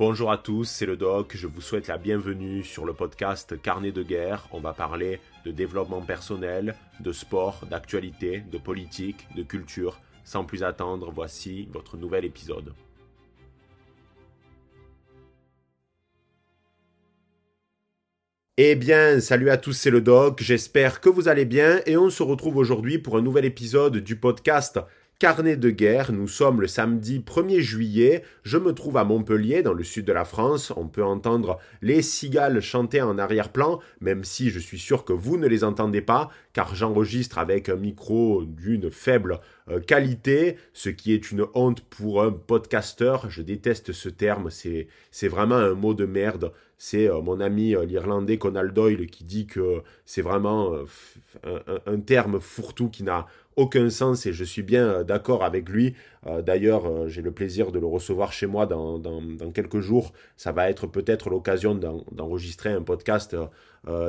Bonjour à tous, c'est le doc, je vous souhaite la bienvenue sur le podcast Carnet de guerre. On va parler de développement personnel, de sport, d'actualité, de politique, de culture. Sans plus attendre, voici votre nouvel épisode. Eh bien, salut à tous, c'est le doc, j'espère que vous allez bien et on se retrouve aujourd'hui pour un nouvel épisode du podcast Carnet de guerre, nous sommes le samedi 1er juillet, je me trouve à Montpellier, dans le sud de la France, on peut entendre les cigales chanter en arrière-plan, même si je suis sûr que vous ne les entendez pas, car j'enregistre avec un micro d'une faible euh, qualité, ce qui est une honte pour un podcasteur, je déteste ce terme, c'est vraiment un mot de merde, c'est euh, mon ami euh, l'Irlandais Conal Doyle qui dit que c'est vraiment un, un, terme fourre-tout qui n'a aucun sens et je suis bien euh, d'accord avec lui. Euh, d'ailleurs, euh, j'ai le plaisir de le recevoir chez moi dans, quelques jours. Ça va être peut-être l'occasion d'enregistrer un podcast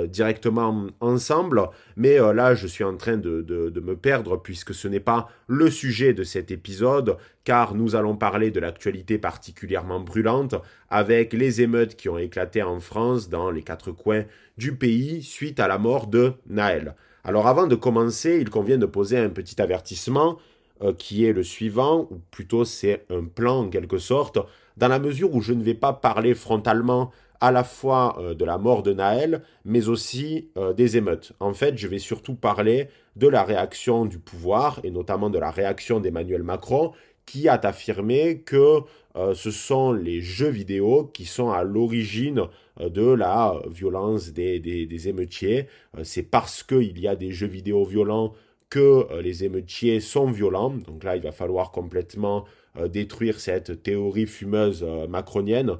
directement ensemble. Mais là, je suis en train de, de, me perdre puisque ce n'est pas le sujet de cet épisode, car nous allons parler de l'actualité particulièrement brûlante avec les émeutes qui ont éclaté en France dans les quatre coins du pays suite à la mort de Naël. Alors avant de commencer, il convient de poser un petit avertissement euh, qui est le suivant, ou plutôt c'est un plan en quelque sorte, dans la mesure où je ne vais pas parler frontalement à la fois euh, de la mort de Naël, mais aussi euh, des émeutes. En fait, je vais surtout parler de la réaction du pouvoir, et notamment de la réaction d'Emmanuel Macron, qui a affirmé que euh, ce sont les jeux vidéo qui sont à l'origine euh, de la violence des, émeutiers. Euh, c'est parce qu'il y a des jeux vidéo violents que les émeutiers sont violents. Donc là, il va falloir complètement détruire cette théorie fumeuse macronienne.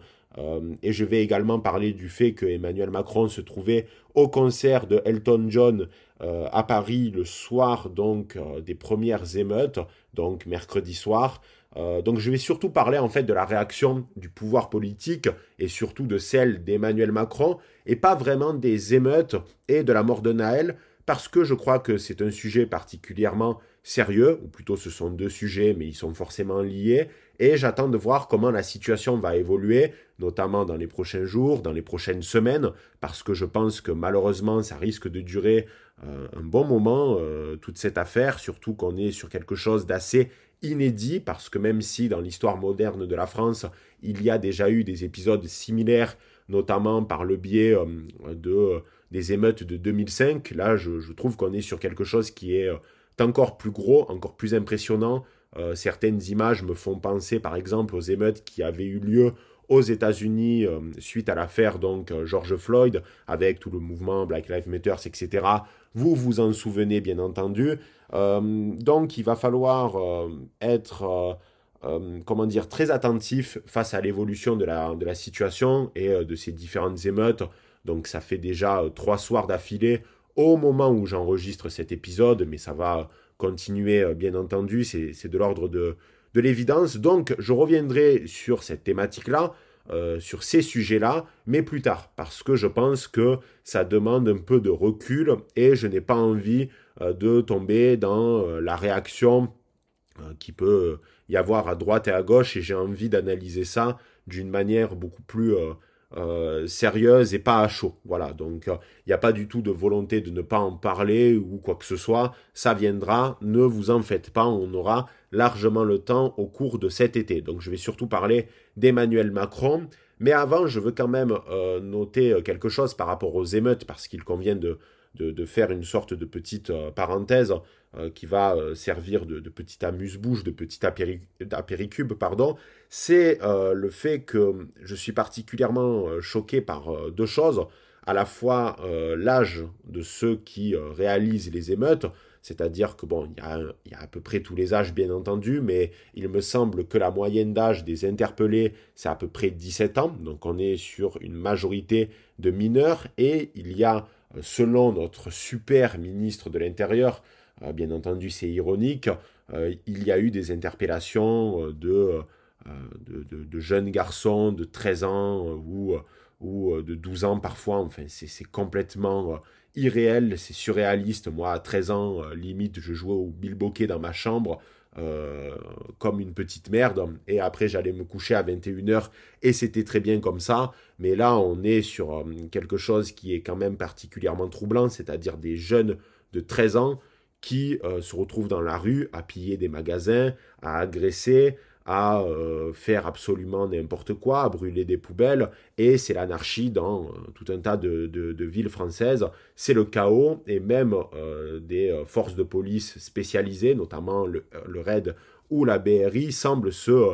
et je vais également parler du fait que Emmanuel Macron se trouvait au concert de Elton John à Paris le soir donc des premières émeutes, donc mercredi soir. Euh, donc je vais surtout parler en fait de la réaction du pouvoir politique et surtout de celle d'Emmanuel Macron et pas vraiment des émeutes et de la mort de Naël parce que je crois que c'est un sujet particulièrement sérieux, ou plutôt ce sont deux sujets mais ils sont forcément liés et j'attends de voir comment la situation va évoluer, notamment dans les prochains jours, dans les prochaines semaines, parce que je pense que malheureusement ça risque de durer euh, un bon moment, euh, toute cette affaire, surtout qu'on est sur quelque chose d'assez inédit parce que même si dans l'histoire moderne de la France, il y a déjà eu des épisodes similaires, notamment par le biais euh, de, des émeutes de 2005, là je, trouve qu'on est sur quelque chose qui est euh, encore plus gros, encore plus impressionnant. Euh, certaines images me font penser par exemple aux émeutes qui avaient eu lieu aux États-Unis suite à l'affaire donc George Floyd avec tout le mouvement Black Lives Matter, etc. Vous vous en souvenez bien entendu. Euh, donc il va falloir euh, être euh, comment dire, très attentif face à l'évolution de la situation et de ces différentes émeutes. Donc ça fait déjà trois soirs d'affilée au moment où j'enregistre cet épisode, mais ça va continuer bien entendu, c'est de l'ordre de, de l'évidence. Donc je reviendrai sur cette thématique-là, sur ces sujets-là, mais plus tard, parce que je pense que ça demande un peu de recul et je n'ai pas envie euh, de tomber dans euh, la réaction euh, qui peut y avoir à droite et à gauche et j'ai envie d'analyser ça d'une manière beaucoup plus sérieuse et pas à chaud. Voilà, donc il n'y a pas du tout de volonté de ne pas en parler ou quoi que ce soit. Ça viendra, ne vous en faites pas, on aura largement le temps au cours de cet été. Donc je vais surtout parler d'Emmanuel Macron. Mais avant, je veux quand même noter quelque chose par rapport aux émeutes parce qu'il convient de, de, faire une sorte de petite euh, parenthèse euh, qui va euh, servir de, de petit amuse-bouche, de petit apéricube, pardon, c'est le fait que je suis particulièrement choqué par deux choses. À la fois l'âge de ceux qui réalisent les émeutes, c'est-à-dire que bon, il y, a, à peu près tous les âges bien entendu, mais il me semble que la moyenne d'âge des interpellés, c'est à peu près 17 ans, donc on est sur une majorité de mineurs, et il y a selon notre super ministre de l'Intérieur, euh, bien entendu c'est ironique, euh, il y a eu des interpellations euh, de, de, jeunes garçons de 13 ans ou, ou de 12 ans parfois, enfin c'est complètement irréel, c'est surréaliste. Moi, à 13 ans, limite, je jouais au bilboquet dans ma chambre. Comme une petite merde. Et après, j'allais me coucher à 21h et c'était très bien comme ça. Mais là, on est sur quelque chose qui est quand même particulièrement troublant, c'est-à-dire des jeunes de 13 ans qui se retrouvent dans la rue à piller des magasins, à agresser, à euh, faire absolument n'importe quoi, à brûler des poubelles, et c'est l'anarchie dans euh, tout un tas de, villes françaises. C'est le chaos, et même euh, des forces de police spécialisées, notamment le, RAID ou la BRI, semblent se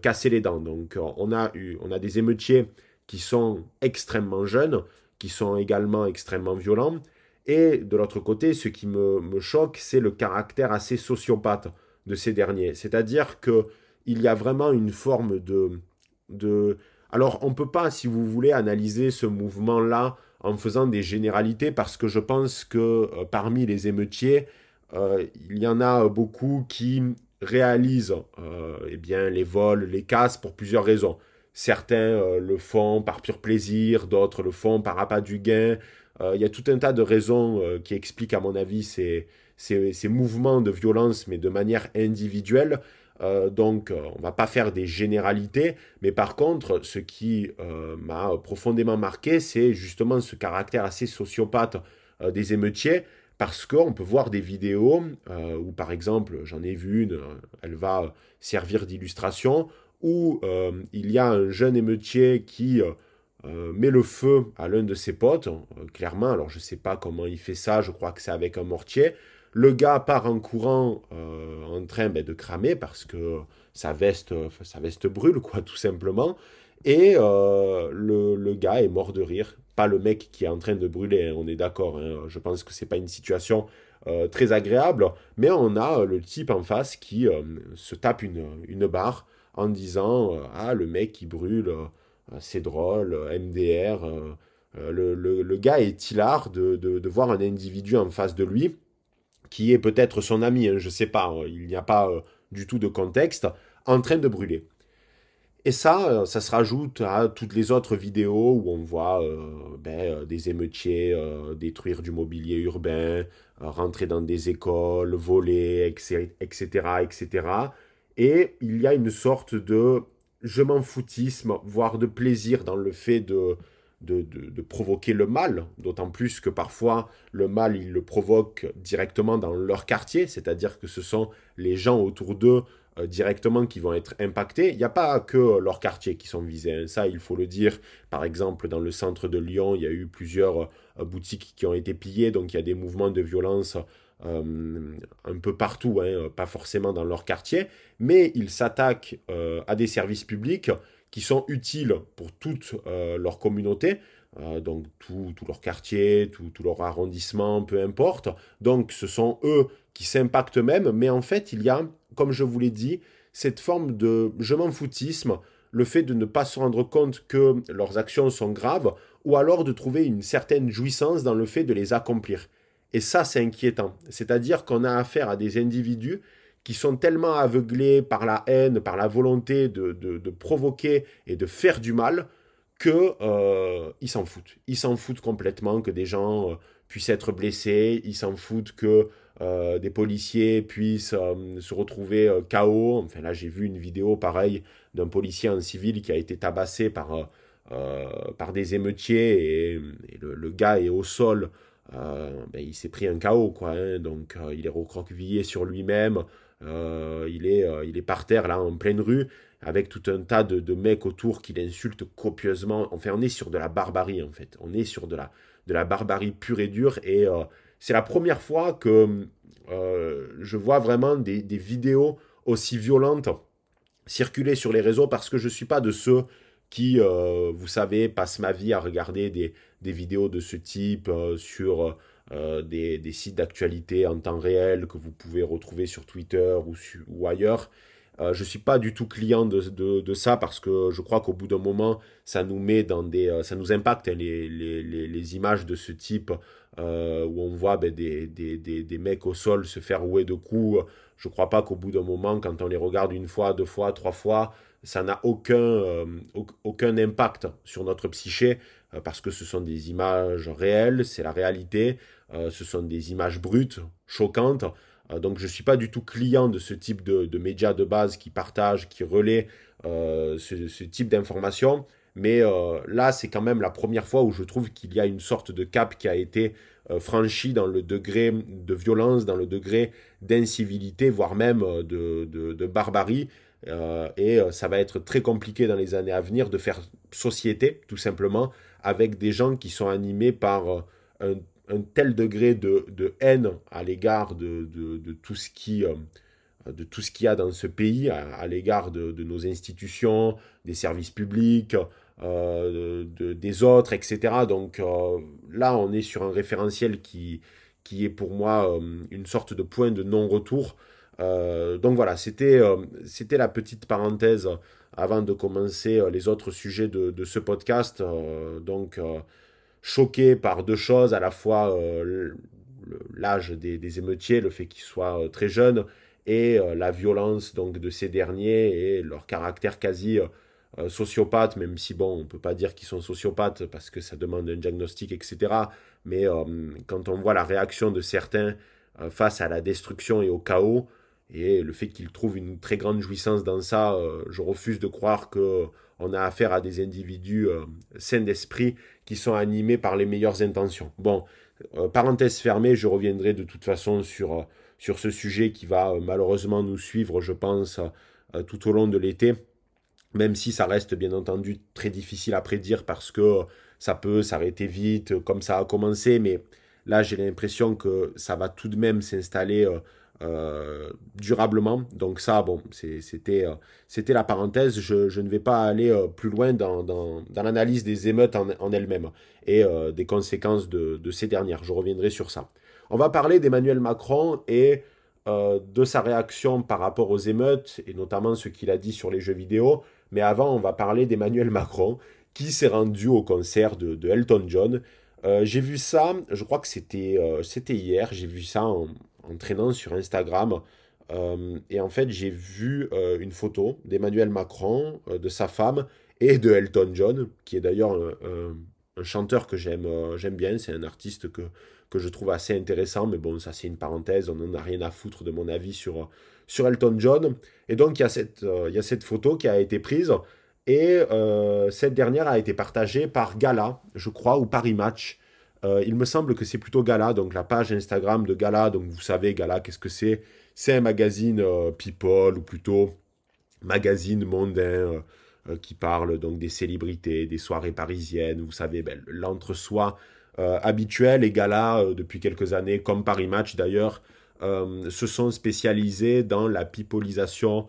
casser les dents. Donc on a, eu, on a des émeutiers qui sont extrêmement jeunes, qui sont également extrêmement violents, et de l'autre côté, ce qui me choque, c'est le caractère assez sociopathe de ces derniers. C'est-à-dire que il y a vraiment une forme de... de... Alors, on ne peut pas, si vous voulez, analyser ce mouvement-là en faisant des généralités, parce que je pense que euh, parmi les émeutiers, euh, il y en a beaucoup qui réalisent euh, eh bien, les vols, les casses pour plusieurs raisons. Certains le font par pur plaisir, d'autres le font par appât du gain. il y a tout un tas de raisons qui expliquent, à mon avis, ces, ces, mouvements de violence, mais de manière individuelle. Euh, donc, euh, on ne va pas faire des généralités, mais par contre, ce qui euh, m'a profondément marqué, c'est justement ce caractère assez sociopathe des émeutiers, parce qu'on peut voir des vidéos où, par exemple, j'en ai vu une, elle va servir d'illustration, où il y a un jeune émeutier qui met le feu à l'un de ses potes, clairement, alors je ne sais pas comment il fait ça, je crois que c'est avec un mortier, le gars part en courant euh, en train ben, de cramer parce que sa veste, sa veste brûle, quoi, tout simplement. Et euh, le, gars est mort de rire. Pas le mec qui est en train de brûler, hein, on est d'accord. Hein. Je pense que c'est pas une situation euh, très agréable. Mais on a le type en face qui se tape une, une, barre en disant Ah, le mec qui brûle, c'est drôle, MDR. Le, gars est hilar de, de, voir un individu en face de lui qui est peut-être son ami, hein, je ne sais pas, hein, il n'y a pas euh, du tout de contexte, en train de brûler. Et ça, euh, ça se rajoute à toutes les autres vidéos où on voit euh, ben, des émeutiers détruire du mobilier urbain, rentrer dans des écoles, voler, etc., etc. Et il y a une sorte de je m'en foutisme, voire de plaisir dans le fait de, de, provoquer le mal, d'autant plus que parfois le mal, ils le provoquent directement dans leur quartier, c'est-à-dire que ce sont les gens autour d'eux euh, directement qui vont être impactés. Il n'y a pas que leur quartier qui sont visés, hein. ça il faut le dire. Par exemple, dans le centre de Lyon, il y a eu plusieurs euh, boutiques qui ont été pillées, donc il y a des mouvements de violence euh, un peu partout, hein, pas forcément dans leur quartier, mais ils s'attaquent à des services publics qui sont utiles pour toute euh, leur communauté, euh, donc tout, leur quartier, tout, leur arrondissement, peu importe. Donc ce sont eux qui s'impactent même, mais en fait il y a, comme je vous l'ai dit, cette forme de je m'en foutisme, le fait de ne pas se rendre compte que leurs actions sont graves, ou alors de trouver une certaine jouissance dans le fait de les accomplir. Et ça, c'est inquiétant. C'est-à-dire qu'on a affaire à des individus qui sont tellement aveuglés par la haine, par la volonté de, de, provoquer et de faire du mal, que euh, ils s'en foutent. Ils s'en foutent complètement que des gens euh, puissent être blessés, ils s'en foutent que euh, des policiers puissent se retrouver KO. Enfin là, j'ai vu une vidéo pareille d'un policier en civil qui a été tabassé par, par des émeutiers et, le, gars est au sol. Ben, il s'est pris un KO, quoi. Hein. donc il est recroquevillé sur lui-même. Euh, il, est, euh, il est par terre, là, en pleine rue, avec tout un tas de, mecs autour qui l'insultent copieusement. Enfin, on est sur de la barbarie, en fait. On est sur de la, de la barbarie pure et dure. Et euh, c'est la première fois que je vois vraiment des, vidéos aussi violentes circuler sur les réseaux parce que je ne suis pas de ceux qui, vous savez, passent ma vie à regarder des, des vidéos de ce type sur euh, des, sites d'actualité en temps réel que vous pouvez retrouver sur Twitter ou, ailleurs. Euh, je ne suis pas du tout client de, ça parce que je crois qu'au bout d'un moment, ça nous met dans des, euh, ça nous impacte hein, les, images de ce type où on voit ben, des, mecs au sol se faire rouer de coups. Je ne crois pas qu'au bout d'un moment, quand on les regarde une fois, deux fois, trois fois, ça n'a aucun impact sur notre psyché parce que ce sont des images réelles, c'est la réalité. Euh, ce sont des images brutes, choquantes. donc je ne suis pas du tout client de ce type de, médias de base qui partagent, qui relaient ce, type d'informations. Mais là, c'est quand même la première fois où je trouve qu'il y a une sorte de cap qui a été franchi dans le degré de violence, dans le degré d'incivilité, voire même de barbarie. Euh, et euh, ça va être très compliqué dans les années à venir de faire société, tout simplement, avec des gens qui sont animés par euh, un, tel degré de, haine à l'égard de, tout ce qui... de tout ce qu'il y a dans ce pays, à, l'égard de, nos institutions, des services publics, des autres, etc. Donc là, on est sur un référentiel qui, est pour moi une sorte de point de non-retour euh, donc voilà, euh, c'était la petite parenthèse avant de commencer euh, les autres sujets de, ce podcast. donc choqué par deux choses, à la fois l'âge des, émeutiers, le fait qu'ils soient très jeunes, et la violence donc de ces derniers et leur caractère quasi sociopathe, même si bon, on peut pas dire qu'ils sont sociopathes parce que ça demande un diagnostic, etc. Mais quand on voit la réaction de certains face à la destruction et au chaos, et le fait qu'il trouve une très grande jouissance dans ça, euh, je refuse de croire qu'on a affaire à des individus euh, sains d'esprit qui sont animés par les meilleures intentions. Bon, euh, parenthèse fermée, je reviendrai de toute façon sur, sur ce sujet qui va malheureusement nous suivre, je pense, tout au long de l'été, même si ça reste bien entendu très difficile à prédire parce que ça peut s'arrêter vite comme ça a commencé, mais là j'ai l'impression que ça va tout de même s'installer euh, durablement. Donc ça, bon, c'était euh, c'était la parenthèse. Je, ne vais pas aller euh, plus loin dans, dans, l'analyse des émeutes en, elles-mêmes et des conséquences de, ces dernières. Je reviendrai sur ça. On va parler d'Emmanuel Macron et de sa réaction par rapport aux émeutes, et notamment ce qu'il a dit sur les jeux vidéo. Mais avant, on va parler d'Emmanuel Macron, qui s'est rendu au concert de, de Elton John. j'ai vu ça, je crois que c'était hier, j'ai vu ça en, en traînant sur Instagram. Euh, et en fait, j'ai vu euh, une photo d'Emmanuel Macron, euh, de sa femme et de Elton John, qui est d'ailleurs un, chanteur que j'aime j'aime bien. C'est un artiste que, que je trouve assez intéressant. Mais bon, ça, c'est une parenthèse. On n'en a rien à foutre de mon avis sur, sur Elton John. Et donc, il y, a cette, il y a cette photo qui a été prise. Et cette dernière a été partagée par Gala, je crois, ou Paris Match. Euh, il me semble que c'est plutôt Gala, donc la page Instagram de Gala. Donc vous savez, Gala, qu'est-ce que c'est? C'est un magazine euh, people, ou plutôt magazine mondain, euh, qui parle donc des célébrités, des soirées parisiennes. Vous savez, ben, l'entre-soi habituel. Et Gala, depuis quelques années, comme Paris Match d'ailleurs, se sont spécialisés dans la pipolisation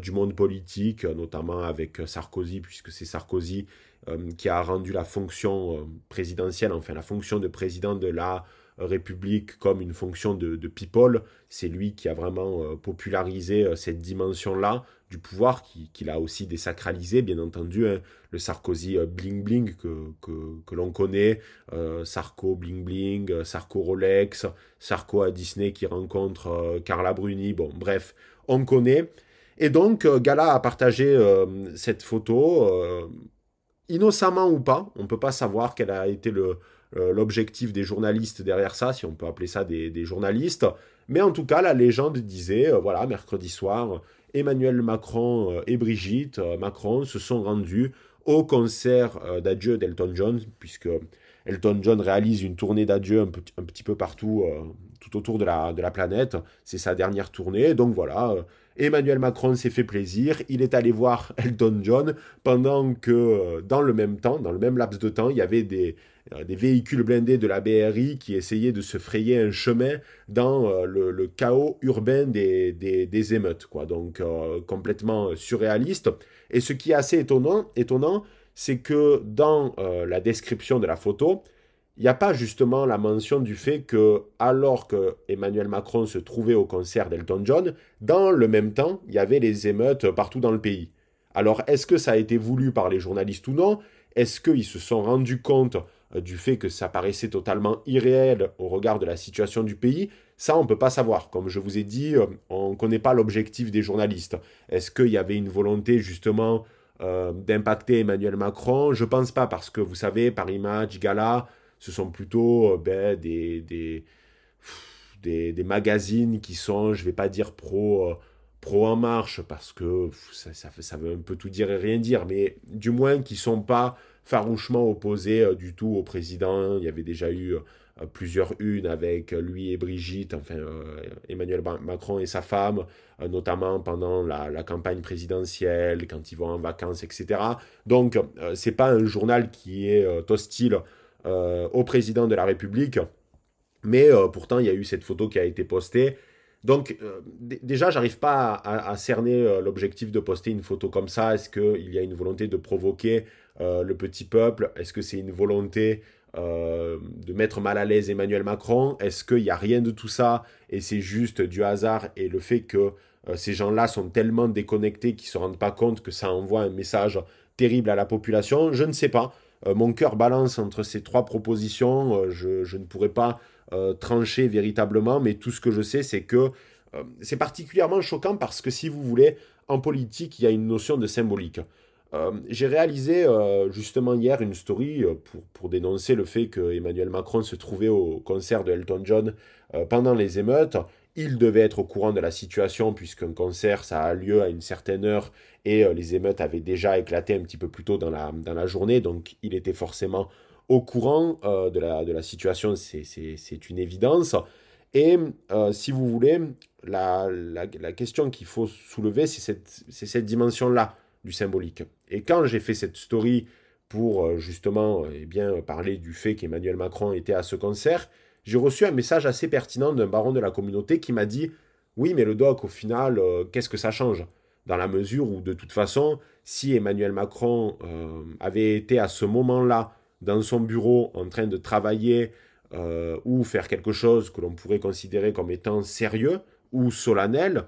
du monde politique, notamment avec Sarkozy, puisque c'est Sarkozy qui a rendu la fonction euh, présidentielle, enfin la fonction de président de la République comme une fonction de, people. C'est lui qui a vraiment euh, popularisé cette dimension-là du pouvoir, qu'il a aussi désacralisé, bien entendu. Hein. Le Sarkozy bling bling que, que, l'on connaît, Sarko bling bling, Sarko Rolex, Sarko à Disney qui rencontre Carla Bruni, bon bref, on connaît. Et donc Gala a partagé cette photo innocemment ou pas, on ne peut pas savoir quel a été euh, l'objectif des journalistes derrière ça, si on peut appeler ça des, journalistes. Mais en tout cas, la légende disait, euh, voilà, mercredi soir, Emmanuel Macron euh, et Brigitte Macron se sont rendus au concert d'adieu d'Elton John, puisque Elton John réalise une tournée d'adieu un, un, petit peu partout, tout autour de la, de la planète. C'est sa dernière tournée. Donc voilà, Emmanuel Macron s'est fait plaisir, il est allé voir Elton John pendant que euh, dans le même temps, dans le même laps de temps, il y avait des, euh, des véhicules blindés de la BRI qui essayaient de se frayer un chemin dans euh, le, chaos urbain des, des, émeutes, quoi. Donc complètement surréaliste. Et ce qui est assez étonnant, étonnant c'est que dans la description de la photo, il n'y a pas justement la mention du fait que, alors que Emmanuel Macron se trouvait au concert d'Elton John, dans le même temps, il y avait les émeutes partout dans le pays. Alors, est-ce que ça a été voulu par les journalistes ou non? Est-ce qu'ils se sont rendus compte euh, du fait que ça paraissait totalement irréel au regard de la situation du pays? Ça, on ne peut pas savoir. Comme je vous ai dit, euh, on ne connaît pas l'objectif des journalistes. Est-ce qu'il y avait une volonté justement euh, d'impacter Emmanuel Macron? Je pense pas, parce que vous savez, Paris Match, Gala, ce sont plutôt euh, ben, des, des, des, magazines qui sont, je ne vais pas dire pro, pro en marche, parce que ça, ça, veut un peu tout dire et rien dire, mais du moins qui ne sont pas farouchement opposés du tout au président. Il y avait déjà eu plusieurs unes avec lui et Brigitte, enfin Emmanuel Macron et sa femme, notamment pendant la, campagne présidentielle, quand ils vont en vacances, etc. Donc, c'est pas un journal qui est hostile au président de la République, mais pourtant il y a eu cette photo qui a été postée. Donc, déjà, j'arrive pas à, cerner l'objectif de poster une photo comme ça. Est-ce qu'il y a une volonté de provoquer le petit peuple? Est-ce que c'est une volonté euh, de mettre mal à l'aise Emmanuel Macron? Est-ce qu'il n'y a rien de tout ça? Et c'est juste du hasard et le fait que euh, ces gens-là sont tellement déconnectés qu'ils ne se rendent pas compte que ça envoie un message terrible à la population? Je ne sais pas. Euh, mon cœur balance entre ces trois propositions. Je, je, ne pourrais pas trancher véritablement, mais tout ce que je sais, c'est que c'est particulièrement choquant parce que si vous voulez, en politique, il y a une notion de symbolique. Euh, j'ai réalisé euh, justement hier une story euh, pour, pour, dénoncer le fait que Emmanuel Macron se trouvait au concert de Elton John pendant les émeutes. Il devait être au courant de la situation puisqu'un concert, ça a lieu à une certaine heure et les émeutes avaient déjà éclaté un petit peu plus tôt dans la, dans la journée. Donc il était forcément au courant de, la, de la situation, c'est une évidence. Et si vous voulez, la, la, question qu'il faut soulever, c'est cette, cette dimension-là du symbolique. Et quand j'ai fait cette story pour euh, justement eh bien, parler du fait qu'Emmanuel Macron était à ce concert, j'ai reçu un message assez pertinent d'un baron de la communauté qui m'a dit Oui, mais le doc, au final, euh, qu'est-ce que ça change? Dans la mesure où, de toute façon, si Emmanuel Macron euh, avait été à ce moment-là dans son bureau en train de travailler ou faire quelque chose que l'on pourrait considérer comme étant sérieux ou solennel,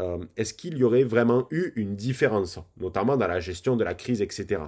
euh, est-ce qu'il y aurait vraiment eu une différence, notamment dans la gestion de la crise, etc.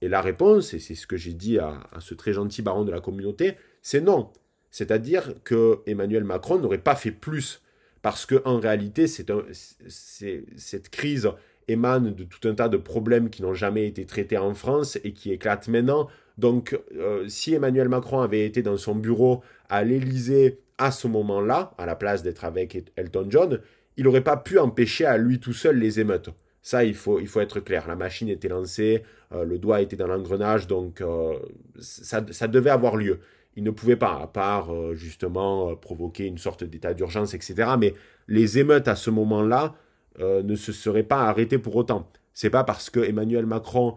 Et la réponse, et c'est ce que j'ai dit à, ce très gentil baron de la communauté, c'est non. C'est-à-dire que Emmanuel Macron n'aurait pas fait plus, parce qu'en réalité, cette crise émane de tout un tas de problèmes qui n'ont jamais été traités en France et qui éclatent maintenant. Donc, euh, si Emmanuel Macron avait été dans son bureau à l'Élysée à ce moment-là, à la place d'être avec Elton John, il n'aurait pas pu empêcher à lui tout seul les émeutes. Ça, il faut, il faut être clair. La machine était lancée, euh, le doigt était dans l'engrenage, donc euh, ça, devait avoir lieu. Il ne pouvait pas, à part euh, justement provoquer une sorte d'état d'urgence, etc. Mais les émeutes à ce moment-là ne se seraient pas arrêtées pour autant. C'est pas parce que Emmanuel Macron,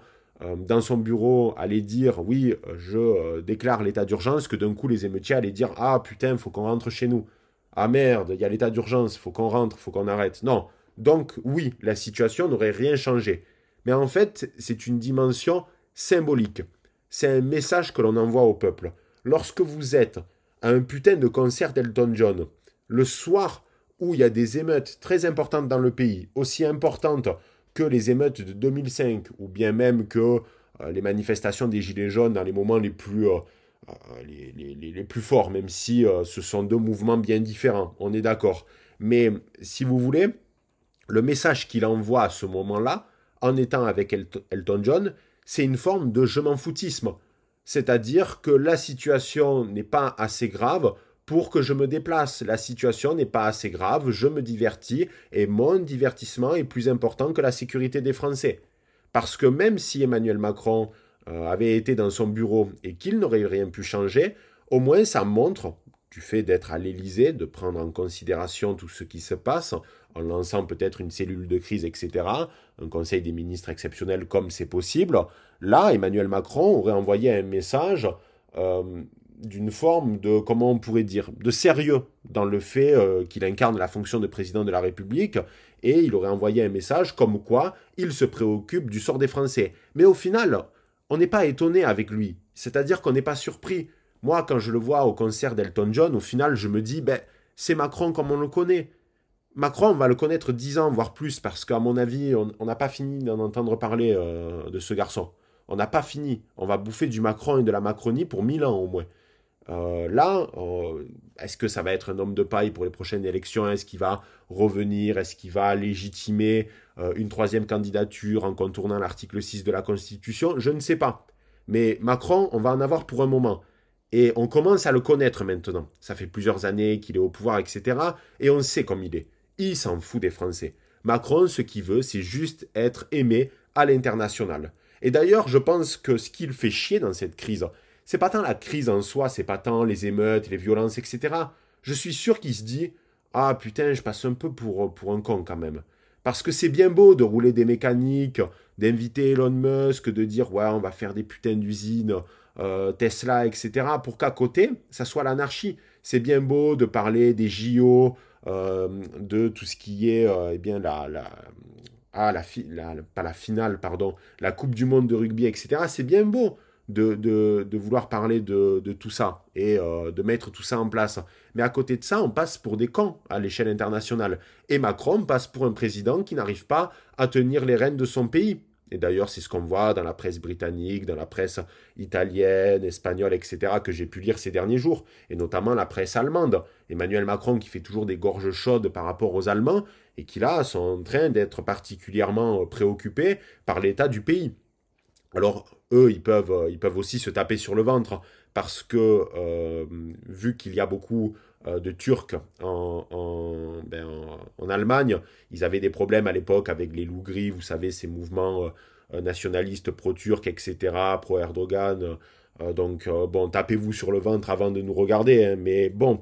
dans son bureau, allait dire oui, je déclare l'état d'urgence que d'un coup les émeutiers allaient dire ah putain, faut qu'on rentre chez nous. Ah merde, il y a l'état d'urgence, faut qu'on rentre, faut qu'on arrête. Non. Donc oui, la situation n'aurait rien changé. Mais en fait, c'est une dimension symbolique. C'est un message que l'on envoie au peuple. Lorsque vous êtes à un putain de concert d'Elton John, le soir où il y a des émeutes très importantes dans le pays, aussi importantes que les émeutes de 2005, ou bien même que euh, les manifestations des Gilets jaunes dans les moments les plus euh, euh, les, plus forts, même si ce sont deux mouvements bien différents, on est d'accord. Mais si vous voulez, le message qu'il envoie à ce moment-là, en étant avec Elton John, c'est une forme de je m'en foutisme. C'est-à-dire que la situation n'est pas assez grave pour que je me déplace. La situation n'est pas assez grave, je me divertis et mon divertissement est plus important que la sécurité des Français. Parce que même si Emmanuel Macron euh, avait été dans son bureau et qu'il n'aurait rien pu changer, au moins ça montre, du fait d'être à l'Élysée, de prendre en considération tout ce qui se passe, en lançant peut-être une cellule de crise, etc., un conseil des ministres exceptionnel comme c'est possible, là, Emmanuel Macron aurait envoyé un message euh, d'une forme de, comment on pourrait dire, de sérieux dans le fait euh, qu'il incarne la fonction de président de la République, et il aurait envoyé un message comme quoi il se préoccupe du sort des Français. Mais au final, on n'est pas étonné avec lui. C'est-à-dire qu'on n'est pas surpris. Moi, quand je le vois au concert d'Elton John, au final, je me dis, ben, c'est Macron comme on le connaît. Macron, on va le connaître dix ans, voire plus, parce qu'à mon avis, on n'a pas fini d'en entendre parler euh, de ce garçon. On n'a pas fini. On va bouffer du Macron et de la Macronie pour mille ans au moins. Euh, là, euh, est-ce que ça va être un homme de paille pour les prochaines élections? Est-ce qu'il va revenir? Est-ce qu'il va légitimer euh, une troisième candidature en contournant l'article 6 de la Constitution? Je ne sais pas. Mais Macron, on va en avoir pour un moment. Et on commence à le connaître maintenant. Ça fait plusieurs années qu'il est au pouvoir, etc. Et on sait comme il est. Il s'en fout des Français. Macron, ce qu'il veut, c'est juste être aimé à l'international. Et d'ailleurs, je pense que ce qui le fait chier dans cette crise, c'est pas tant la crise en soi, c'est pas tant les émeutes, les violences, etc. Je suis sûr qu'il se dit Ah putain, je passe un peu pour, un con quand même. Parce que c'est bien beau de rouler des mécaniques, d'inviter Elon Musk, de dire Ouais, on va faire des putains d'usines, euh, Tesla, etc. Pour qu'à côté, ça soit l'anarchie. C'est bien beau de parler des JO, euh, de tout ce qui est euh, eh bien, la, ah, la, pas la finale, pardon, la Coupe du Monde de rugby, etc. C'est bien beau de, de, vouloir parler de, de, tout ça et euh, de mettre tout ça en place. Mais à côté de ça, on passe pour des cons à l'échelle internationale. Et Macron passe pour un président qui n'arrive pas à tenir les rênes de son pays. Et d'ailleurs, c'est ce qu'on voit dans la presse britannique, dans la presse italienne, espagnole, etc., que j'ai pu lire ces derniers jours, et notamment la presse allemande. Emmanuel Macron qui fait toujours des gorges chaudes par rapport aux Allemands, et qui là sont en train d'être particulièrement préoccupés par l'état du pays. Alors, eux, ils peuvent, ils peuvent aussi se taper sur le ventre, parce que, euh, vu qu'il y a beaucoup euh, de Turcs ben, en, Allemagne. Ils avaient des problèmes à l'époque avec les loups gris, vous savez, ces mouvements euh, nationalistes pro-turcs, etc., pro-Erdogan. Euh, donc, bon, tapez-vous sur le ventre avant de nous regarder. Hein, mais bon,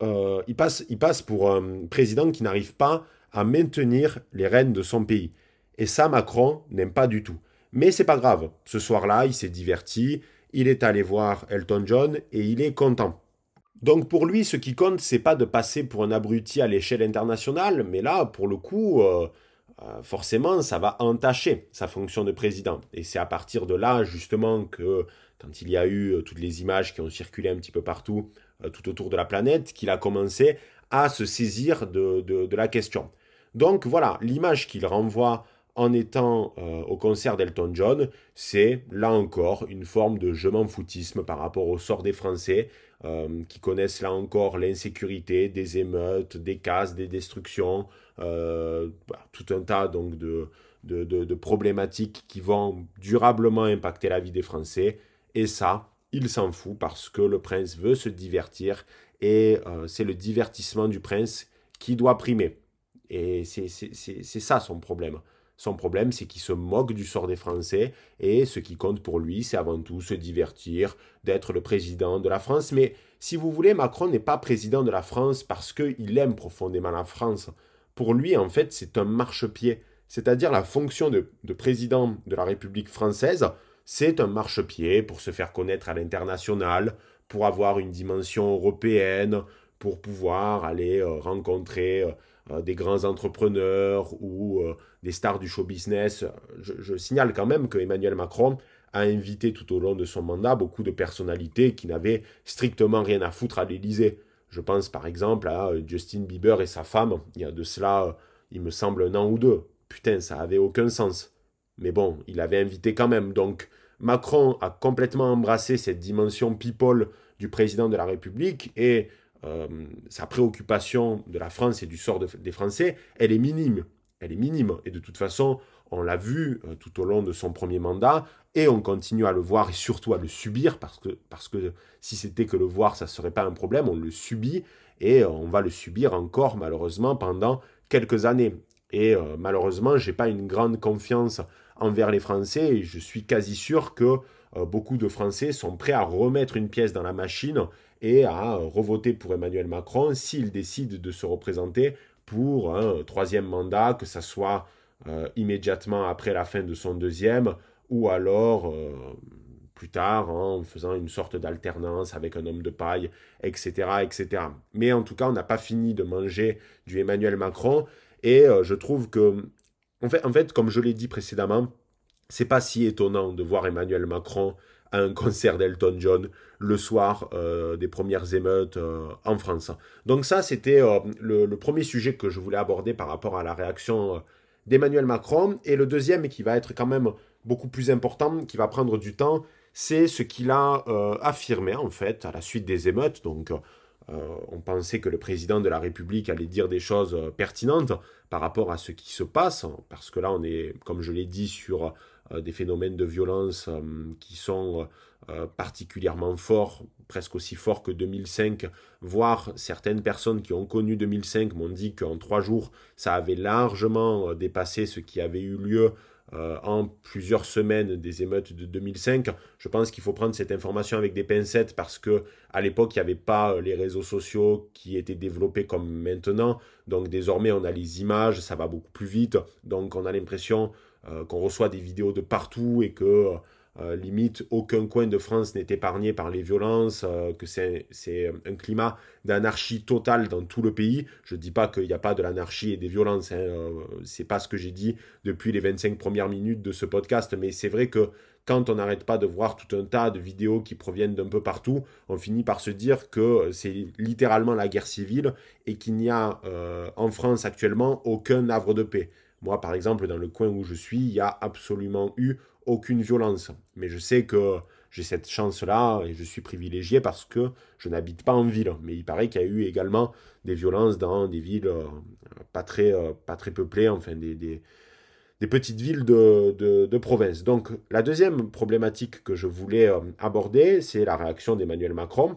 il, passe, il passe pour un président qui n'arrive pas à maintenir les rênes de son pays. Et ça, Macron n'aime pas du tout. Mais c'est pas grave. Ce soir-là, il s'est diverti. Il est allé voir Elton John et il est content. Donc pour lui, ce qui compte, c'est pas de passer pour un abruti à l'échelle internationale, mais là, pour le coup, euh, euh, forcément, ça va entacher sa fonction de président. Et c'est à partir de là, justement, que quand il y a eu euh, toutes les images qui ont circulé un petit peu partout, tout autour de la planète, qu'il a commencé à se saisir de, de la question. Donc voilà, l'image qu'il renvoie en étant au concert d'Elton John, c'est là encore une forme de je m'en foutisme par rapport au sort des Français euh, qui connaissent là encore l'insécurité, des émeutes, des casses, des destructions, euh, tout un tas donc de, de, problématiques qui vont durablement impacter la vie des Français. Et ça, il s'en fout parce que le prince veut se divertir et euh, c'est le divertissement du prince qui doit primer. Et c'est ça son problème. Son problème, c'est qu'il se moque du sort des Français et ce qui compte pour lui, c'est avant tout se divertir, d'être le président de la France. Mais si vous voulez, Macron n'est pas président de la France parce qu'il aime profondément la France. Pour lui, en fait, c'est un marchepied. C'est-à-dire la fonction de, de, président de la République française, c'est un marchepied pour se faire connaître à l'international, pour avoir une dimension européenne, pour pouvoir aller euh, rencontrer euh, euh, des grands entrepreneurs ou des stars du show business. Je, signale quand même que Emmanuel Macron a invité tout au long de son mandat beaucoup de personnalités qui n'avaient strictement rien à foutre à l'Élysée. Je pense par exemple à Justin Bieber et sa femme, il y a de cela, il me semble, un an ou deux. Putain, ça avait aucun sens. Mais bon, il avait invité quand même. Donc Macron a complètement embrassé cette dimension people du président de la République et euh, sa préoccupation de la France et du sort des Français, elle est minime. Elle est minime. Et de toute façon, on l'a vu euh, tout au long de son premier mandat, et on continue à le voir et surtout à le subir, parce que, parce que si c'était que le voir, ça ne serait pas un problème, on le subit, et euh, on va le subir encore malheureusement pendant quelques années. Et malheureusement, je n'ai pas une grande confiance envers les Français, et je suis quasi sûr que beaucoup de Français sont prêts à remettre une pièce dans la machine et à revoter pour Emmanuel Macron s'il décide de se représenter pour un troisième mandat, que ce soit euh, immédiatement après la fin de son deuxième, ou alors euh, plus tard en faisant une sorte d'alternance avec un homme de paille, etc., etc. Mais en tout cas, on n'a pas fini de manger du Emmanuel Macron, et euh, je trouve que, en fait, comme je l'ai dit précédemment, c'est pas si étonnant de voir Emmanuel Macron à un concert d'Elton John le soir euh, des premières émeutes euh, en France. Donc ça, c'était euh, le, premier sujet que je voulais aborder par rapport à la réaction d'Emmanuel Macron. Et le deuxième, qui va être quand même beaucoup plus important, qui va prendre du temps, c'est ce qu'il a affirmé en fait à la suite des émeutes. Donc on pensait que le président de la République allait dire des choses pertinentes par rapport à ce qui se passe, parce que là on est, comme je l'ai dit, sur des phénomènes de violence qui sont particulièrement forts, presque aussi forts que 2005, voire certaines personnes qui ont connu 2005 m'ont dit qu'en trois jours, ça avait largement dépassé ce qui avait eu lieu euh, en plusieurs semaines des émeutes de 2005. Je pense qu'il faut prendre cette information avec des pincettes parce que à l'époque, il n'y avait pas euh, les réseaux sociaux qui étaient développés comme maintenant. Donc désormais, on a les images, ça va beaucoup plus vite. Donc on a l'impression euh, qu'on reçoit des vidéos de partout et que euh, limite, aucun coin de France n'est épargné par les violences, euh, que c'est un climat d'anarchie totale dans tout le pays. Je ne dis pas qu'il n'y a pas de l'anarchie et des violences, hein, euh, c'est pas ce que j'ai dit depuis les 25 premières minutes de ce podcast, mais c'est vrai que quand on n'arrête pas de voir tout un tas de vidéos qui proviennent d'un peu partout, on finit par se dire que c'est littéralement la guerre civile et qu'il n'y a en France actuellement aucun havre de paix. Moi, par exemple, dans le coin où je suis, il y a absolument eu aucune violence. Mais je sais que j'ai cette chance-là et je suis privilégié parce que je n'habite pas en ville. Mais il paraît qu'il y a eu également des violences dans des villes euh, pas, très, euh, pas très peuplées, enfin des, petites villes de, de, province. Donc la deuxième problématique que je voulais euh, aborder, c'est la réaction d'Emmanuel Macron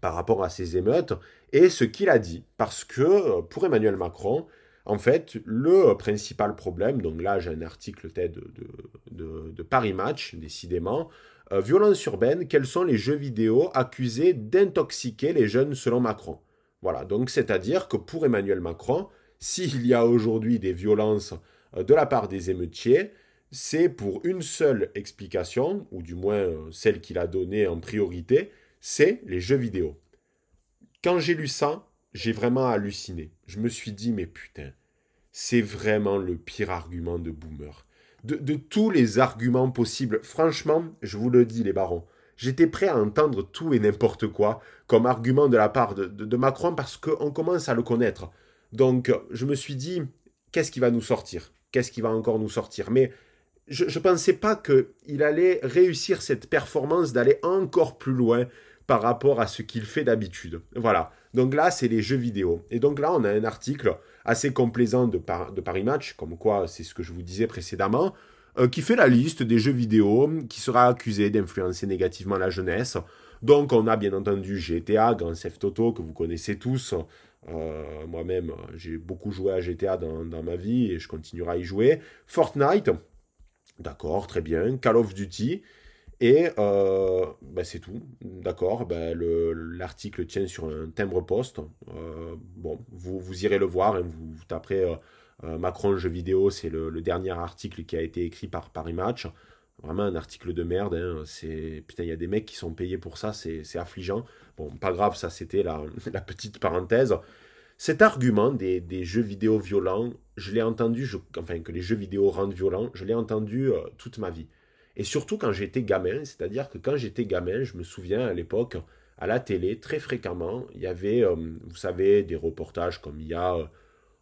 par rapport à ces émeutes et ce qu'il a dit. Parce que pour Emmanuel Macron, en fait, le principal problème, donc là j'ai un article de, de, Paris Match, décidément, euh, violence urbaine, quels sont les jeux vidéo accusés d'intoxiquer les jeunes selon Macron? Voilà, donc c'est-à-dire que pour Emmanuel Macron, s'il y a aujourd'hui des violences euh, de la part des émeutiers, c'est pour une seule explication, ou du moins euh, celle qu'il a donnée en priorité, c'est les jeux vidéo. Quand j'ai lu ça, j'ai vraiment halluciné. Je me suis dit, mais putain, c'est vraiment le pire argument de boomer. De, tous les arguments possibles, franchement, je vous le dis, les barons, j'étais prêt à entendre tout et n'importe quoi comme argument de la part de, Macron parce qu'on commence à le connaître. Donc, je me suis dit, qu'est-ce qui va nous sortir? Qu'est-ce qui va encore nous sortir? Mais je ne pensais pas qu'il allait réussir cette performance d'aller encore plus loin par rapport à ce qu'il fait d'habitude. Voilà. Donc là, c'est les jeux vidéo. Et donc là, on a un article assez complaisant de, Paris Match, comme quoi c'est ce que je vous disais précédemment, euh, qui fait la liste des jeux vidéo qui sera accusé d'influencer négativement la jeunesse. Donc on a bien entendu GTA, Grand Theft Auto, que vous connaissez tous. Euh, moi-même, j'ai beaucoup joué à GTA dans, ma vie et je continuerai à y jouer. Fortnite, d'accord, très bien. Call of Duty. Et euh, bah, c'est tout, d'accord. Bah, L'article tient sur un timbre-poste. Euh, bon, vous, vous, irez le voir, hein, vous, taperez euh, Macron jeu vidéo, c'est le, dernier article qui a été écrit par Paris Match. Vraiment un article de merde. Hein, c'est putain, il y a des mecs qui sont payés pour ça, c'est affligeant. Bon, pas grave, ça c'était la, la, petite parenthèse. Cet argument des, des jeux vidéo violents, je l'ai entendu, enfin que les jeux vidéo rendent violents, je l'ai entendu toute ma vie. Et surtout quand j'étais gamin, c'est-à-dire que quand j'étais gamin, je me souviens à l'époque, à la télé, très fréquemment, il y avait, euh, vous savez, des reportages comme il y a euh,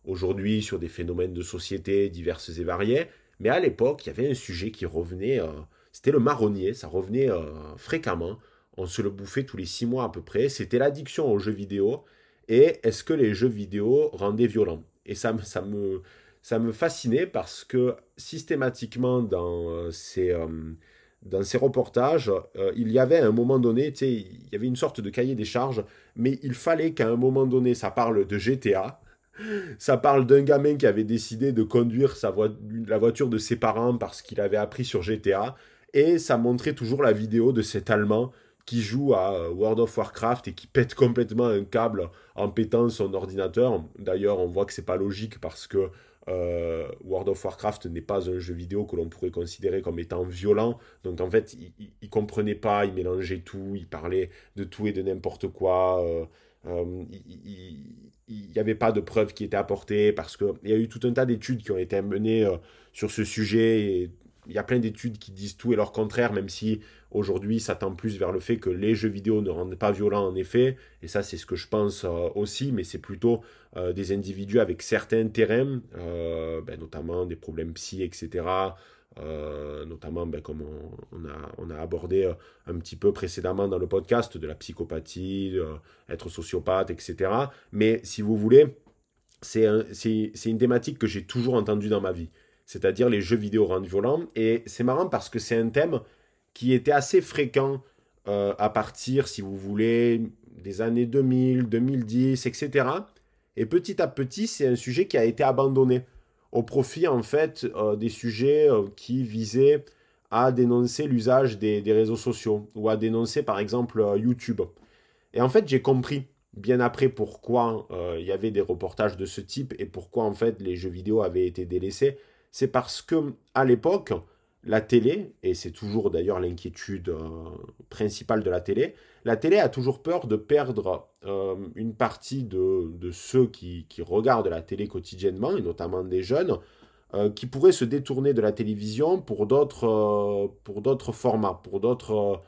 aujourd'hui sur des phénomènes de société diverses et variés. Mais à l'époque, il y avait un sujet qui revenait, euh, c'était le marronnier, ça revenait fréquemment. On se le bouffait tous les six mois à peu près. C'était l'addiction aux jeux vidéo. Et est-ce que les jeux vidéo rendaient violents? Et ça, ça me ça me fascinait parce que systématiquement dans euh, ces, euh, dans ces reportages, euh, il y avait à un moment donné, il y avait une sorte de cahier des charges, mais il fallait qu'à un moment donné, ça parle de GTA, ça parle d'un gamin qui avait décidé de conduire la voiture de ses parents parce qu'il avait appris sur GTA, et ça montrait toujours la vidéo de cet Allemand qui joue à World of Warcraft et qui pète complètement un câble en pétant son ordinateur. D'ailleurs, on voit que c'est pas logique parce que euh, World of Warcraft n'est pas un jeu vidéo que l'on pourrait considérer comme étant violent. Donc en fait, il, ne comprenait pas, il mélangeait tout, il parlait de tout et de n'importe quoi. Euh, euh, il n'y avait pas de preuves qui étaient apportées parce qu'il y a eu tout un tas d'études qui ont été menées sur ce sujet. Et il y a plein d'études qui disent tout et leur contraire, même si aujourd'hui ça tend plus vers le fait que les jeux vidéo ne rendent pas violents en effet. Et ça, c'est ce que je pense euh, aussi, mais c'est plutôt euh, des individus avec certains terrains, euh, ben, notamment des problèmes psy, etc. notamment, ben, comme on, a, on, a, abordé un petit peu précédemment dans le podcast, de la psychopathie, être sociopathe, etc. Mais si vous voulez, c'est une thématique que j'ai toujours entendue dans ma vie c'est-à-dire les jeux vidéo rendent violents. Et c'est marrant parce que c'est un thème qui était assez fréquent euh, à partir, si vous voulez, des années 2000, 2010, etc. Et petit à petit, c'est un sujet qui a été abandonné au profit en fait euh, des sujets euh, qui visaient à dénoncer l'usage des, réseaux sociaux ou à dénoncer par exemple YouTube. Et en fait, j'ai compris bien après pourquoi il y avait des reportages de ce type et pourquoi en fait les jeux vidéo avaient été délaissés. C'est parce que à l'époque, la télé, et c'est toujours d'ailleurs l'inquiétude euh, principale de la télé, la télé a toujours peur de perdre euh, une partie de, ceux qui, regardent la télé quotidiennement, et notamment des jeunes, euh, qui pourraient se détourner de la télévision pour d'autres formats, pour d'autres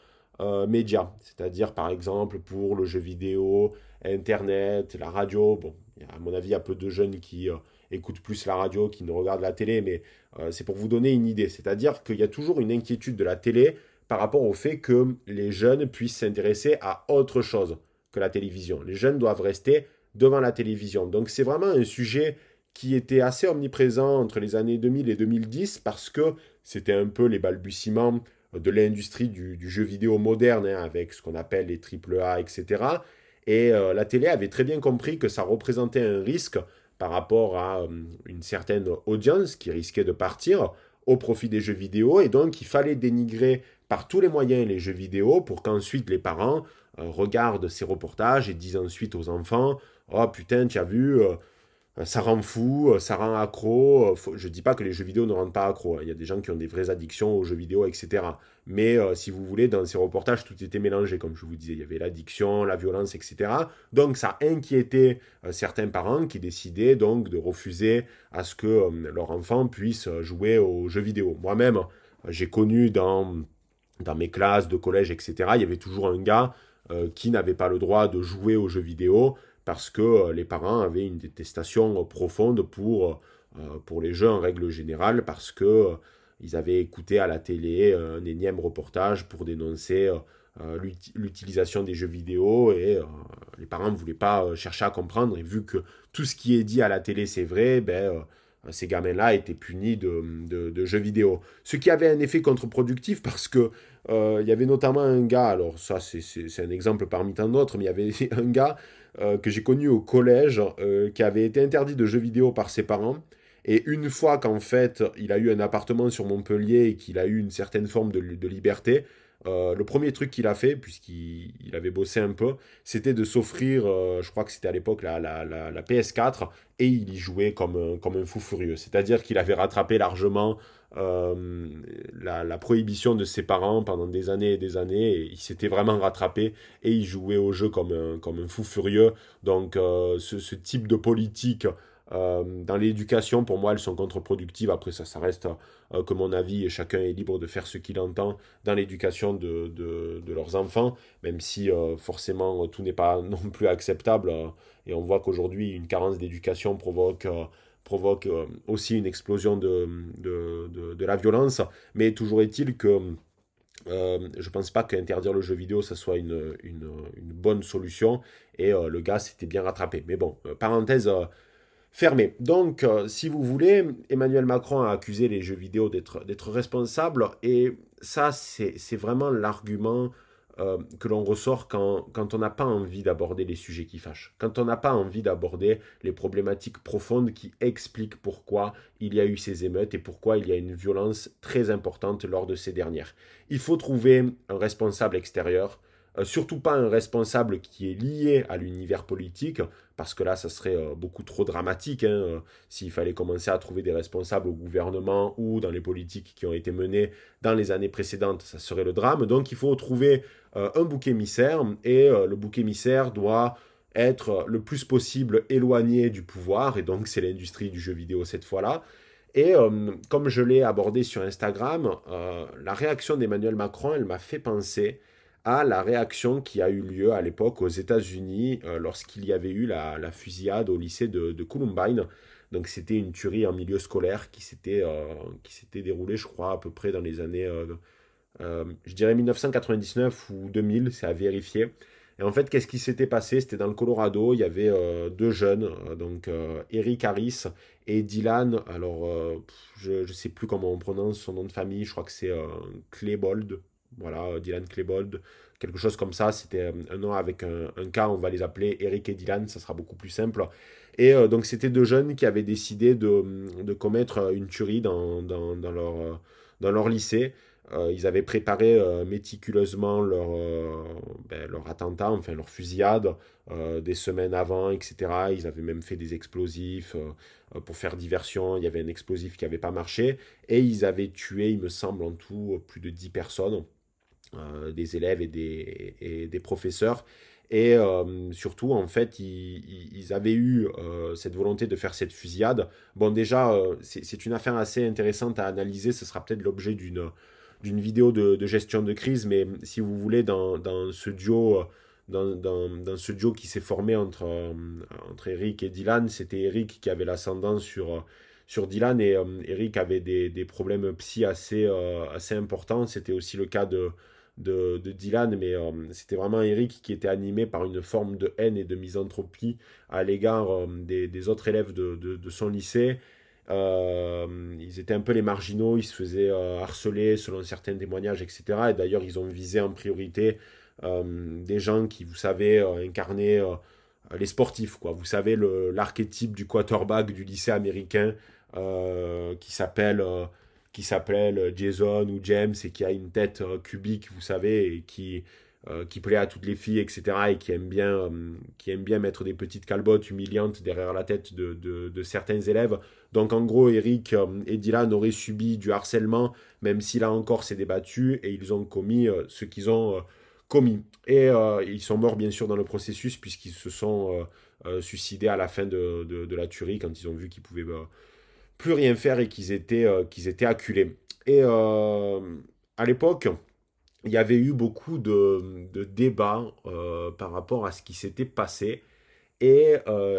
médias. C'est-à-dire par exemple pour le jeu vidéo, Internet, la radio. Bon, à mon avis, il y a peu de jeunes qui écoutent plus la radio, qui ne regardent la télé, mais euh, c'est pour vous donner une idée. C'est-à-dire qu'il y a toujours une inquiétude de la télé par rapport au fait que les jeunes puissent s'intéresser à autre chose que la télévision. Les jeunes doivent rester devant la télévision. Donc c'est vraiment un sujet qui était assez omniprésent entre les années 2000 et 2010 parce que c'était un peu les balbutiements de l'industrie du, jeu vidéo moderne hein, avec ce qu'on appelle les AAA, etc. Et euh, la télé avait très bien compris que ça représentait un risque par rapport à euh, une certaine audience qui risquait de partir au profit des jeux vidéo. Et donc, il fallait dénigrer par tous les moyens les jeux vidéo pour qu'ensuite les parents euh, regardent ces reportages et disent ensuite aux enfants Oh putain, tu as vu, euh, ça rend fou, euh, ça rend accro. Euh, je ne dis pas que les jeux vidéo ne rendent pas accro. Hein. Il y a des gens qui ont des vraies addictions aux jeux vidéo, etc. Mais si vous voulez, dans ces reportages, tout était mélangé, comme je vous disais. Il y avait l'addiction, la violence, etc. Donc ça inquiétait certains parents qui décidaient donc de refuser à ce que leur enfant puisse jouer aux jeux vidéo. Moi-même, j'ai connu dans, dans mes classes de collège, etc., il y avait toujours un gars qui n'avait pas le droit de jouer aux jeux vidéo parce que euh, les parents avaient une détestation profonde pour, euh, pour les jeux en règle générale, parce que euh, ils avaient écouté à la télé un énième reportage pour dénoncer l'utilisation des jeux vidéo et les parents ne voulaient pas chercher à comprendre et vu que tout ce qui est dit à la télé c'est vrai, ben, ces gamins-là étaient punis de, de, jeux vidéo. Ce qui avait un effet contre-productif parce que il y avait notamment un gars, alors ça c'est un exemple parmi tant d'autres, mais il y avait un gars euh, que j'ai connu au collège, euh, qui avait été interdit de jeux vidéo par ses parents. Et une fois qu'en fait, il a eu un appartement sur Montpellier et qu'il a eu une certaine forme de, liberté, euh, le premier truc qu'il a fait, puisqu'il avait bossé un peu, c'était de s'offrir, je crois que c'était à l'époque la, la, PS4, et il y jouait comme comme un fou furieux. C'est-à-dire qu'il avait rattrapé largement euh, la, prohibition de ses parents pendant des années et des années. Il s'était vraiment rattrapé et il jouait au jeu comme un, comme un fou furieux. Donc euh, ce, type de politique euh, dans l'éducation, pour moi, elles sont contre-productives. Après, ça, ça reste que mon avis et chacun est libre de faire ce qu'il entend dans l'éducation de, de, leurs enfants, même si forcément tout n'est pas non plus acceptable. et on voit qu'aujourd'hui, une carence d'éducation provoque provoque euh, aussi une explosion de, de, la violence. Mais toujours est-il que euh, je ne pense pas qu'interdire le jeu vidéo, ça soit une, une, bonne solution. Et euh, le gars s'était bien rattrapé. Mais bon, parenthèse fermée. Donc, si vous voulez, Emmanuel Macron a accusé les jeux vidéo d'être responsables. Et ça, c'est vraiment l'argument euh, que l'on ressort quand, quand on n'a pas envie d'aborder les sujets qui fâchent, quand on n'a pas envie d'aborder les problématiques profondes qui expliquent pourquoi il y a eu ces émeutes et pourquoi il y a une violence très importante lors de ces dernières. Il faut trouver un responsable extérieur, euh, surtout pas un responsable qui est lié à l'univers politique, parce que là, ça serait euh, beaucoup trop dramatique hein, euh, s'il fallait commencer à trouver des responsables au gouvernement ou dans les politiques qui ont été menées dans les années précédentes, ça serait le drame. Donc il faut trouver un bouc émissaire, et le bouc émissaire doit être le plus possible éloigné du pouvoir, et donc c'est l'industrie du jeu vidéo cette fois-là. Et comme je l'ai abordé sur Instagram, la réaction d'Emmanuel Macron, elle m'a fait penser à la réaction qui a eu lieu à l'époque aux États-Unis euh, lorsqu'il y avait eu la, fusillade au lycée de, Columbine. Donc c'était une tuerie en milieu scolaire qui s'était euh, déroulée, je crois, à peu près dans les années, euh, je dirais 1999 ou 2000, c'est à vérifier. Et en fait, qu'est-ce qui s'était passé? C'était dans le Colorado, il y avait deux jeunes, donc Eric Harris et Dylan. Alors, je ne sais plus comment on prononce son nom de famille, je crois que c'est Claybold. Voilà, Dylan Claybold, quelque chose comme ça. C'était un nom avec un, un on va les appeler Eric et Dylan, ça sera beaucoup plus simple. Et euh, donc, c'était deux jeunes qui avaient décidé de, commettre une tuerie dans, dans, leur, euh, dans leur lycée. Euh, ils avaient préparé méticuleusement leur, ben, leur attentat, enfin leur fusillade, des semaines avant, etc. Ils avaient même fait des explosifs pour faire diversion. Il y avait un explosif qui n'avait pas marché. Et ils avaient tué, il me semble, en tout plus de 10 personnes, des élèves et des, et des professeurs. Et euh, surtout, en fait, ils, avaient eu euh, cette volonté de faire cette fusillade. Bon, déjà, euh, c'est une affaire assez intéressante à analyser. Ce sera peut-être l'objet d'une vidéo de, gestion de crise, mais si vous voulez, dans, dans ce duo... Dans, dans, dans, ce duo qui s'est formé entre, entre Eric et Dylan, c'était Eric qui avait l'ascendant sur, sur Dylan et Eric avait des, des, problèmes psy assez, assez importants. C'était aussi le cas de, de, Dylan, mais euh, c'était vraiment Eric qui était animé par une forme de haine et de misanthropie à l'égard euh, des, autres élèves de, son lycée. Euh, ils étaient un peu les marginaux, ils se faisaient harceler selon certains témoignages, etc. Et d'ailleurs, ils ont visé en priorité des gens qui, vous savez, incarnaient les sportifs. Quoi. Vous savez, l'archétype du quarterback du lycée américain qui s'appelle qui s'appelle Jason ou James et qui a une tête euh, cubique, vous savez, et qui, euh, qui plaît à toutes les filles, etc. et qui aime bien, euh, qui aime bien mettre des petites calbottes humiliantes derrière la tête de, de, certains élèves. Donc en gros, Eric et Dylan auraient subi du harcèlement, même si là encore c'est débattu, et ils ont commis ce qu'ils ont commis. Et ils sont morts bien sûr dans le processus puisqu'ils se sont suicidés à la fin de, de, la tuerie quand ils ont vu qu'ils pouvaient plus rien faire et qu'ils étaient, euh, qu'ils étaient acculés. Et euh, à l'époque, il y avait eu beaucoup de, de débats euh, par rapport à ce qui s'était passé. Et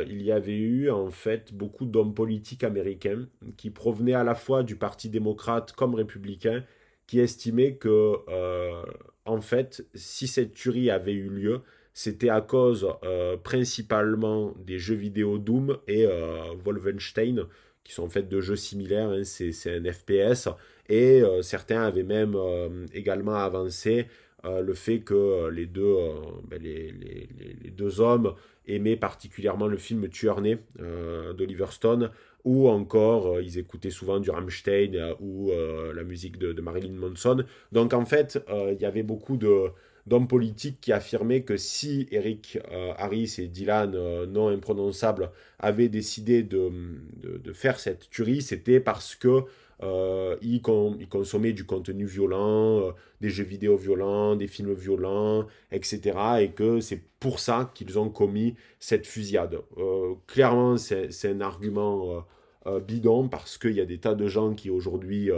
il y avait eu en fait beaucoup d'hommes politiques américains qui provenaient à la fois du Parti démocrate comme républicain, qui estimaient que en fait, si cette tuerie avait eu lieu, c'était à cause principalement des jeux vidéo Doom et Wolfenstein, qui sont faites de jeux similaires, hein, c'est un FPS, et euh, certains avaient même euh, également avancé euh, le fait que les deux, ben, les, les, deux hommes aimaient particulièrement le film Tueur Né d'Oliver Stone, ou encore ils écoutaient souvent du Rammstein ou la musique de, de, Marilyn Manson. Donc en fait, il y avait beaucoup de d'hommes politiques qui affirmaient que si Eric euh, Harris et Dylan, euh, non imprononçables, avaient décidé de, de, faire cette tuerie, c'était parce que euh, ils, consommaient du contenu violent, des jeux vidéo violents, des films violents, etc. Et que c'est pour ça qu'ils ont commis cette fusillade. clairement, c'est un argument bidon parce qu'il y a des tas de gens qui aujourd'hui...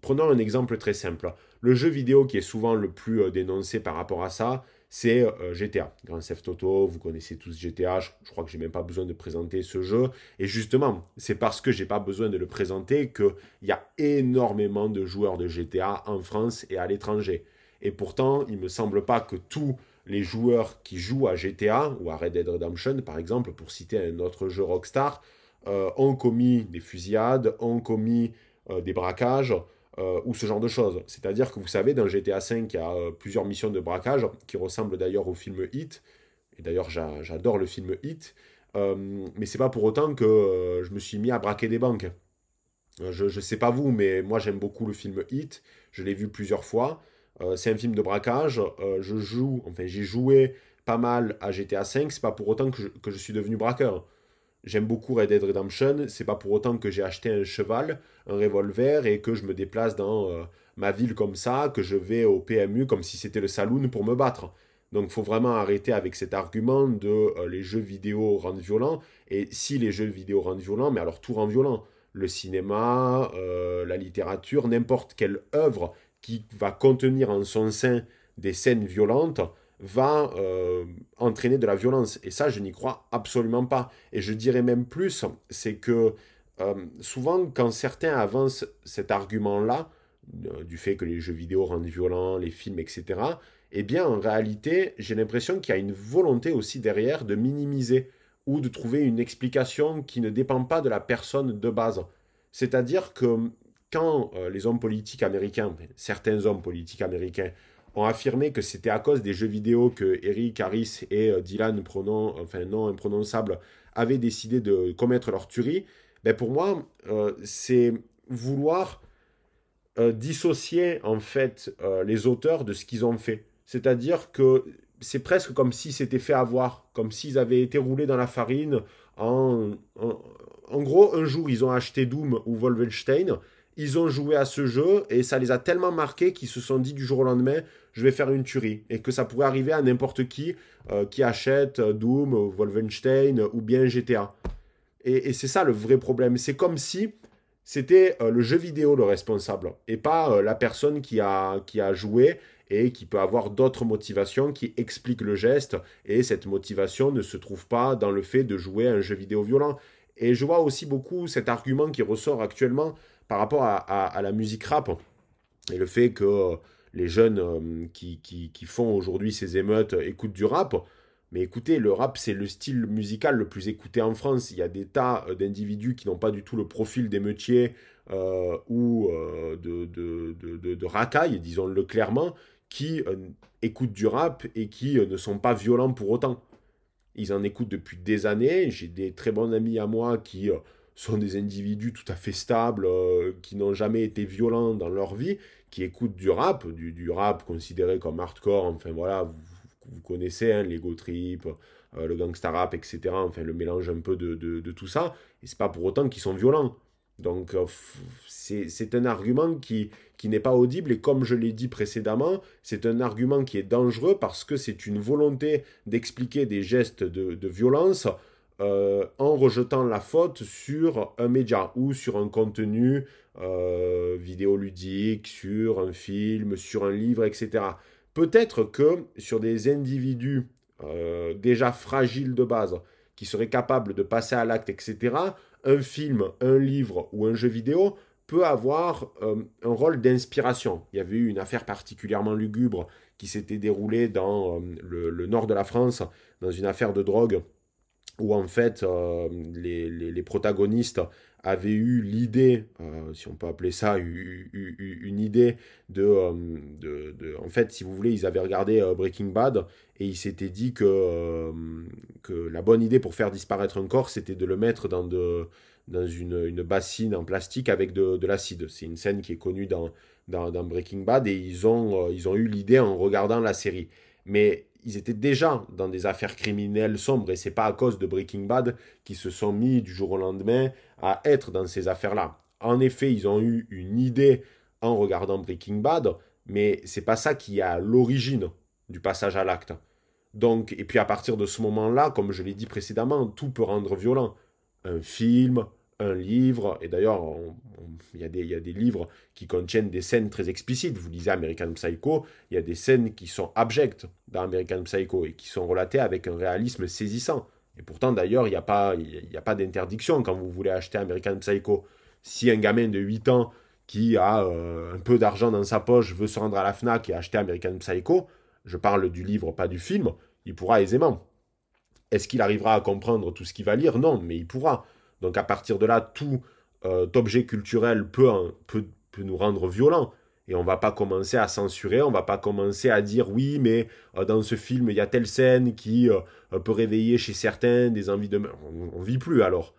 prenons un exemple très simple. Le jeu vidéo qui est souvent le plus euh, dénoncé par rapport à ça, c'est euh, GTA. Grand Theft Auto, vous connaissez tous GTA, je, crois que j'ai même pas besoin de présenter ce jeu. Et justement, c'est parce que j'ai pas besoin de le présenter qu'il y a énormément de joueurs de GTA en France et à l'étranger. Et pourtant, il me semble pas que tous les joueurs qui jouent à GTA ou à Red Dead Redemption, par exemple, pour citer un autre jeu Rockstar, euh, ont commis des fusillades, ont commis des braquages, euh, ou ce genre de choses. C'est-à-dire que vous savez, dans GTA V, il y a euh, plusieurs missions de braquage qui ressemblent d'ailleurs au film Hit. Et d'ailleurs, j'adore le film Hit. Euh, mais c'est pas pour autant que je me suis mis à braquer des banques. Je ne sais pas vous, mais moi j'aime beaucoup le film Hit. Je l'ai vu plusieurs fois. c'est un film de braquage. je joue, enfin j'ai joué pas mal à GTA V. C'est pas pour autant que je suis devenu braqueur. J'aime beaucoup Red Dead Redemption. C'est pas pour autant que j'ai acheté un cheval, un revolver et que je me déplace dans euh, ma ville comme ça, que je vais au PMU comme si c'était le saloon pour me battre. Donc faut vraiment arrêter avec cet argument de euh, les jeux vidéo rendent violents. Et si les jeux vidéo rendent violents, mais alors tout rend violent. Le cinéma, euh, la littérature, n'importe quelle œuvre qui va contenir en son sein des scènes violentes, va euh, entraîner de la violence. Et ça, je n'y crois absolument pas. Et je dirais même plus, c'est que euh, souvent, quand certains avancent cet argument-là, du fait que les jeux vidéo rendent violents, les films, etc., eh bien en réalité, j'ai l'impression qu'il y a une volonté aussi derrière de minimiser ou de trouver une explication qui ne dépend pas de la personne de base. C'est-à-dire que quand euh, les hommes politiques américains, certains hommes politiques américains, ont affirmé que c'était à cause des jeux vidéo que Eric Harris et euh, Dylan, pronom, enfin non imprononçable, avaient décidé de commettre leur tuerie, ben pour moi, euh, c'est vouloir dissocier en fait les auteurs de ce qu'ils ont fait. C'est-à-dire que c'est presque comme s'ils s'étaient fait avoir, comme s'ils avaient été roulés dans la farine. En, en, gros, un jour, ils ont acheté Doom ou Wolfenstein, ils ont joué à ce jeu et ça les a tellement marqués qu'ils se sont dit du jour au lendemain, je vais faire une tuerie. Et que ça pourrait arriver à n'importe qui euh, qui achète Doom, Wolfenstein ou bien GTA. Et, c'est ça le vrai problème. C'est comme si c'était euh, le jeu vidéo le responsable et pas euh, la personne qui a, qui a joué et qui peut avoir d'autres motivations qui expliquent le geste et cette motivation ne se trouve pas dans le fait de jouer à un jeu vidéo violent. Et je vois aussi beaucoup cet argument qui ressort actuellement par rapport à, la musique rap et le fait que euh, les jeunes euh, qui, qui, font aujourd'hui ces émeutes écoutent du rap. Mais écoutez, le rap, c'est le style musical le plus écouté en France. Il y a des tas euh, d'individus qui n'ont pas du tout le profil d'émeutier ou de, de, de, racailles, disons-le clairement, qui euh, écoutent du rap et qui euh, ne sont pas violents pour autant. Ils en écoutent depuis des années. J'ai des très bons amis à moi qui euh, sont des individus tout à fait stables, qui n'ont jamais été violents dans leur vie, qui écoutent du rap, du, rap considéré comme hardcore. Enfin voilà, vous, connaissez hein, l'ego trip, le gangsta rap, etc. Enfin le mélange un peu de, tout ça. Et c'est pas pour autant qu'ils sont violents. Donc euh, c'est un argument qui n'est pas audible et comme je l'ai dit précédemment, c'est un argument qui est dangereux parce que c'est une volonté d'expliquer des gestes de, violence euh, en rejetant la faute sur un média ou sur un contenu euh, vidéoludique, sur un film, sur un livre, etc. Peut-être que sur des individus déjà fragiles de base, qui seraient capables de passer à l'acte, etc., un film, un livre ou un jeu vidéo peut avoir euh, un rôle d'inspiration. Il y avait eu une affaire particulièrement lugubre qui s'était déroulée dans euh, le, nord de la France, dans une affaire de drogue, où en fait euh, les, protagonistes avaient eu l'idée, si on peut appeler ça une idée de, de, En fait, si vous voulez, ils avaient regardé Breaking Bad et ils s'étaient dit que, que la bonne idée pour faire disparaître un corps, c'était de le mettre dans de dans une, bassine en plastique avec de, l'acide. C'est une scène qui est connue dans, dans, Breaking Bad et ils ont, euh, ils ont eu l'idée en regardant la série. Mais ils étaient déjà dans des affaires criminelles sombres et c'est pas à cause de Breaking Bad qu'ils se sont mis du jour au lendemain à être dans ces affaires-là. En effet, ils ont eu une idée en regardant Breaking Bad, mais c'est pas ça qui est à l'origine du passage à l'acte. Donc, et puis à partir de ce moment-là, comme je l'ai dit précédemment, tout peut rendre violent un film, un livre, et d'ailleurs, il y, y, a des livres qui contiennent des scènes très explicites. Vous lisez American Psycho, il y a des scènes qui sont abjectes dans American Psycho et qui sont relatées avec un réalisme saisissant. Et pourtant, d'ailleurs, il n'y a pas, il a pas d'interdiction quand vous voulez acheter American Psycho. Si un gamin de 8 ans qui a euh, un peu d'argent dans sa poche veut se rendre à la FNAC et acheter American Psycho, je parle du livre, pas du film, il pourra aisément. Est-ce qu'il arrivera à comprendre tout ce qu'il va lire? Non, mais il pourra. Donc à partir de là, tout euh, objet culturel peut, peut, nous rendre violents. Et on va pas commencer à censurer, on va pas commencer à dire oui, mais euh, dans ce film, il y a telle scène qui euh, peut réveiller chez certains des envies de... On, ne vit plus alors.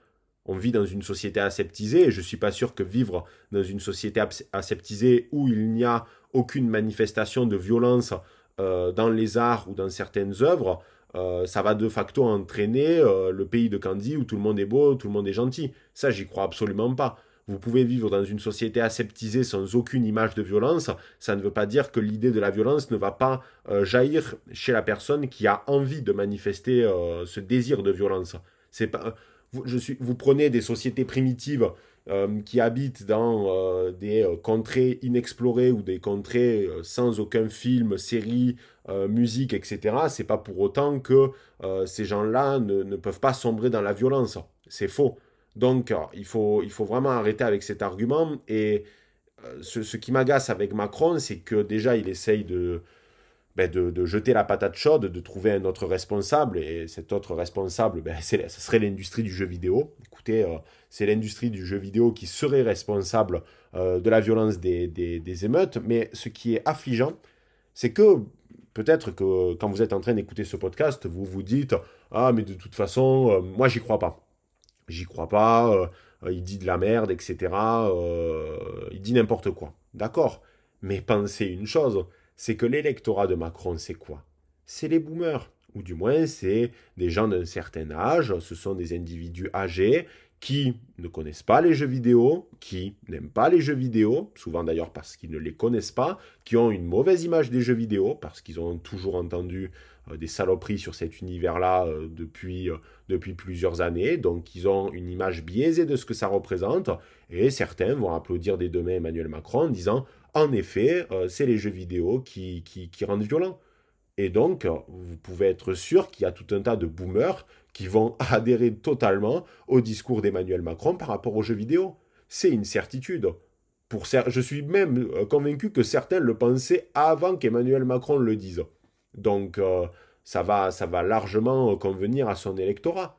On vit dans une société aseptisée et je suis pas sûr que vivre dans une société aseptisée où il n'y a aucune manifestation de violence dans les arts ou dans certaines œuvres, euh, ça va de facto entraîner euh, le pays de Candy où tout le monde est beau, tout le monde est gentil. Ça, j'y crois absolument pas. Vous pouvez vivre dans une société aseptisée sans aucune image de violence. Ça ne veut pas dire que l'idée de la violence ne va pas euh, jaillir chez la personne qui a envie de manifester ce désir de violence. C'est pas, je suis, vous prenez des sociétés primitives qui habitent dans des contrées inexplorées ou des contrées sans aucun film, série, euh, musique, etc., c'est pas pour autant que euh, ces gens-là ne, peuvent pas sombrer dans la violence. C'est faux. Donc, il, faut, il faut vraiment arrêter avec cet argument. Et ce, qui m'agace avec Macron, c'est que déjà, il essaye ben, de, de, jeter la patate chaude, de trouver un autre responsable, et cet autre responsable, ben, ce serait l'industrie du jeu vidéo. Écoutez, euh, c'est l'industrie du jeu vidéo qui serait responsable euh, de la violence des, des, émeutes, mais ce qui est affligeant, c'est que peut-être que quand vous êtes en train d'écouter ce podcast, vous vous dites Ah, mais de toute façon, euh, moi, j'y crois pas. J'y crois pas, il dit de la merde, etc. il dit n'importe quoi. D'accord. Mais pensez une chose c'est que l'électorat de Macron, c'est quoi? C'est les boomers. Ou du moins, c'est des gens d'un certain âge, ce sont des individus âgés qui ne connaissent pas les jeux vidéo, qui n'aiment pas les jeux vidéo, souvent d'ailleurs parce qu'ils ne les connaissent pas, qui ont une mauvaise image des jeux vidéo, parce qu'ils ont toujours entendu euh, des saloperies sur cet univers-là euh, depuis, euh, depuis plusieurs années, donc ils ont une image biaisée de ce que ça représente, et certains vont applaudir des deux mains Emmanuel Macron en disant en effet, c'est les jeux vidéo qui, qui, rendent violents. Et donc, vous pouvez être sûr qu'il y a tout un tas de boomers qui vont adhérer totalement au discours d'Emmanuel Macron par rapport aux jeux vidéo. C'est une certitude. Pour je suis même euh, convaincu que certains le pensaient avant qu'Emmanuel Macron le dise. Donc, euh, ça, va, ça va largement convenir à son électorat.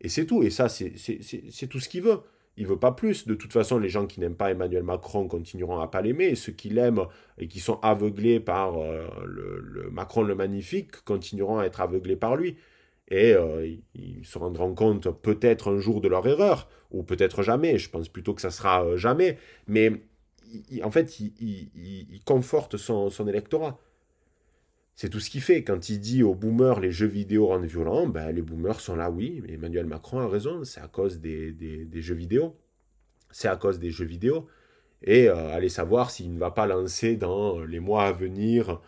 Et c'est tout. Et ça, c'est tout ce qu'il veut. Il veut pas plus. De toute façon, les gens qui n'aiment pas Emmanuel Macron continueront à pas l'aimer. Ceux qui l'aiment et qui sont aveuglés par euh, le, Macron le magnifique continueront à être aveuglés par lui. Et euh, ils se rendront compte peut-être un jour de leur erreur, ou peut-être jamais. Je pense plutôt que ça sera euh, jamais. Mais en fait, il, conforte son, électorat. C'est tout ce qu'il fait. Quand il dit aux boomers les jeux vidéo rendent violents, ben, les boomers sont là, oui, Emmanuel Macron a raison, c'est à cause des, jeux vidéo. C'est à cause des jeux vidéo. Et euh, allez savoir s'il ne va pas lancer dans les mois à venir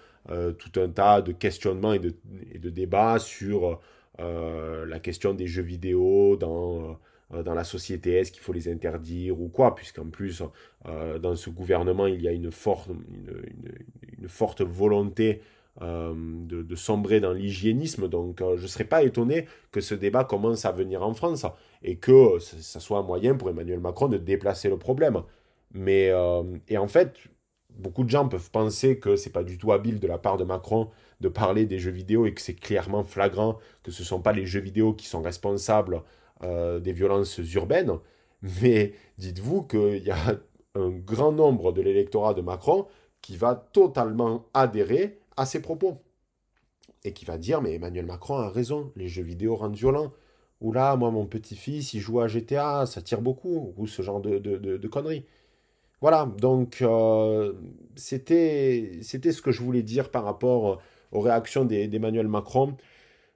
tout un tas de questionnements et de, débats sur la question des jeux vidéo dans, dans la société. Est-ce qu'il faut les interdire ou quoi Puisqu'en plus, dans ce gouvernement, il y a une, forte, une forte volonté euh, de, sombrer dans l'hygiénisme. Donc euh, je ne serais pas étonné que ce débat commence à venir en France et que ça soit un moyen pour Emmanuel Macron de déplacer le problème. Mais, euh, et en fait, beaucoup de gens peuvent penser que c'est pas du tout habile de la part de Macron de parler des jeux vidéo et que c'est clairement flagrant que ce ne sont pas les jeux vidéo qui sont responsables des violences urbaines. Mais dites-vous qu'il y a un grand nombre de l'électorat de Macron qui va totalement adhérer à ses propos. Et qui va dire, mais Emmanuel Macron a raison, les jeux vidéo rendent violents. Ou là, moi, mon petit-fils, il joue à GTA, ça tire beaucoup, ou ce genre de, de, conneries. Voilà, donc euh, c'était ce que je voulais dire par rapport aux réactions d'Emmanuel Macron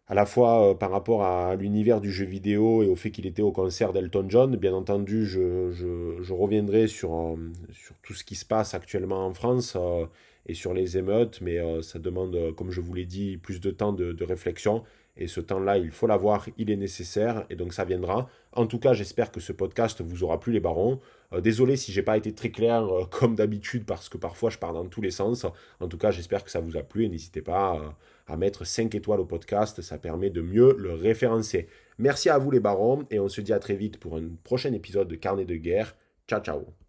à la fois euh, par rapport à l'univers du jeu vidéo et au fait qu'il était au concert d'Elton John. Bien entendu, je, reviendrai sur, euh, sur tout ce qui se passe actuellement en France euh, et sur les émeutes, mais ça demande, comme je vous l'ai dit, plus de temps de réflexion. Et ce temps-là, il faut l'avoir, il est nécessaire, et donc ça viendra. En tout cas, j'espère que ce podcast vous aura plu les barons. Euh, désolé si j'ai pas été très clair euh, comme d'habitude, parce que parfois je pars dans tous les sens. En tout cas, j'espère que ça vous a plu, et n'hésitez pas euh, à mettre 5 étoiles au podcast, ça permet de mieux le référencer. Merci à vous les barons, et on se dit à très vite pour un prochain épisode de Carnet de guerre. Ciao ciao